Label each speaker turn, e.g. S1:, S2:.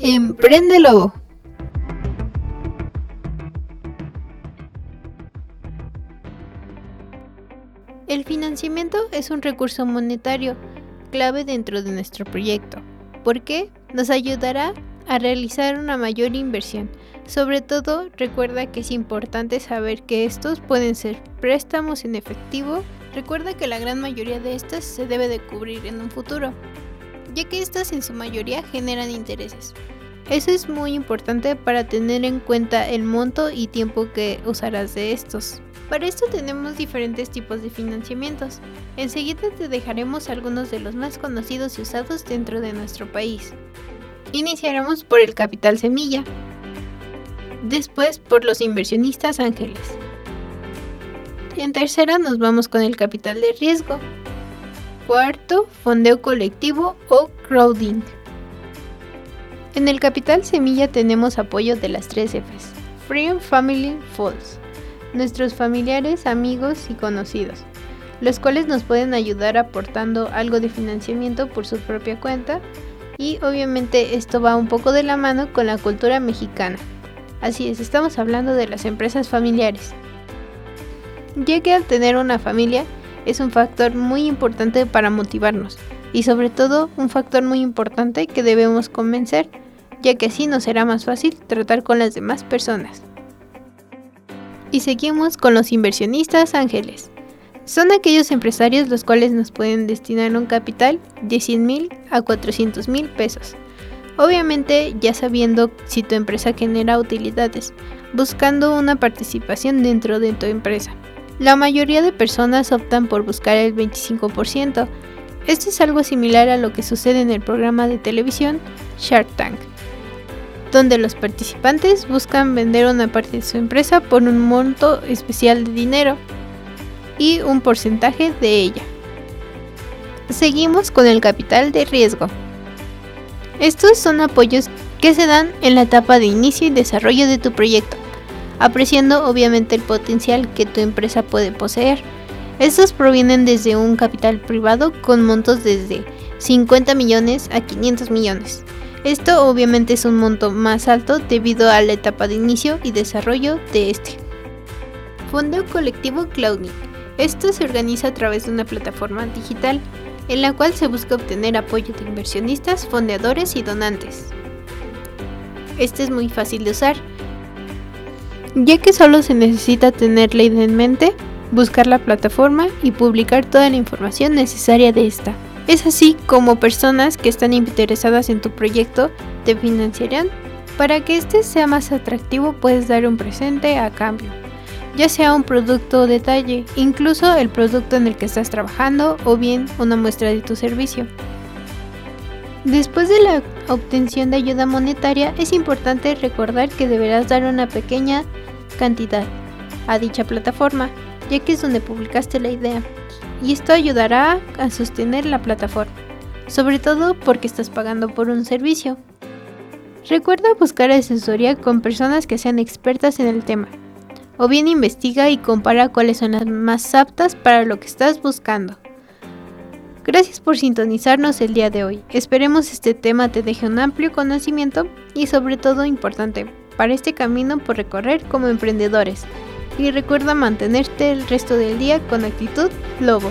S1: Empréndelo. El financiamiento es un recurso monetario clave dentro de nuestro proyecto. ¿Por qué? Nos ayudará a realizar una mayor inversión. Sobre todo, recuerda que es importante saber que estos pueden ser préstamos en efectivo. Recuerda que la gran mayoría de estas se debe de cubrir en un futuro, ya que estas en su mayoría generan intereses. Eso es muy importante para tener en cuenta el monto y tiempo que usarás de estos. Para esto tenemos diferentes tipos de financiamientos. Enseguida te dejaremos algunos de los más conocidos y usados dentro de nuestro país. Iniciaremos por el capital semilla, después por los inversionistas ángeles. En tercera nos vamos con el capital de riesgo. Cuarto, fondeo colectivo o crowding. En el capital semilla tenemos apoyo de las tres Fs. Free Family Falls nuestros familiares, amigos y conocidos, los cuales nos pueden ayudar aportando algo de financiamiento por su propia cuenta y obviamente esto va un poco de la mano con la cultura mexicana. Así es, estamos hablando de las empresas familiares. Ya que al tener una familia es un factor muy importante para motivarnos y sobre todo un factor muy importante que debemos convencer, ya que así nos será más fácil tratar con las demás personas. Y seguimos con los inversionistas ángeles. Son aquellos empresarios los cuales nos pueden destinar un capital de 100 mil a 400 mil pesos. Obviamente ya sabiendo si tu empresa genera utilidades, buscando una participación dentro de tu empresa. La mayoría de personas optan por buscar el 25%. Esto es algo similar a lo que sucede en el programa de televisión Shark Tank donde los participantes buscan vender una parte de su empresa por un monto especial de dinero y un porcentaje de ella. Seguimos con el capital de riesgo. Estos son apoyos que se dan en la etapa de inicio y desarrollo de tu proyecto, apreciando obviamente el potencial que tu empresa puede poseer. Estos provienen desde un capital privado con montos desde 50 millones a 500 millones esto obviamente es un monto más alto debido a la etapa de inicio y desarrollo de este. Fondeo colectivo Clouding. Esto se organiza a través de una plataforma digital en la cual se busca obtener apoyo de inversionistas, fondeadores y donantes. Este es muy fácil de usar, ya que solo se necesita tener la idea en mente, buscar la plataforma y publicar toda la información necesaria de esta. Es así como personas que están interesadas en tu proyecto te financiarán. Para que este sea más atractivo puedes dar un presente a cambio, ya sea un producto o detalle, incluso el producto en el que estás trabajando o bien una muestra de tu servicio. Después de la obtención de ayuda monetaria es importante recordar que deberás dar una pequeña cantidad a dicha plataforma, ya que es donde publicaste la idea y esto ayudará a sostener la plataforma, sobre todo porque estás pagando por un servicio. Recuerda buscar asesoría con personas que sean expertas en el tema, o bien investiga y compara cuáles son las más aptas para lo que estás buscando. Gracias por sintonizarnos el día de hoy. Esperemos este tema te deje un amplio conocimiento y sobre todo importante para este camino por recorrer como emprendedores y recuerda mantenerte el resto del día con actitud lobo.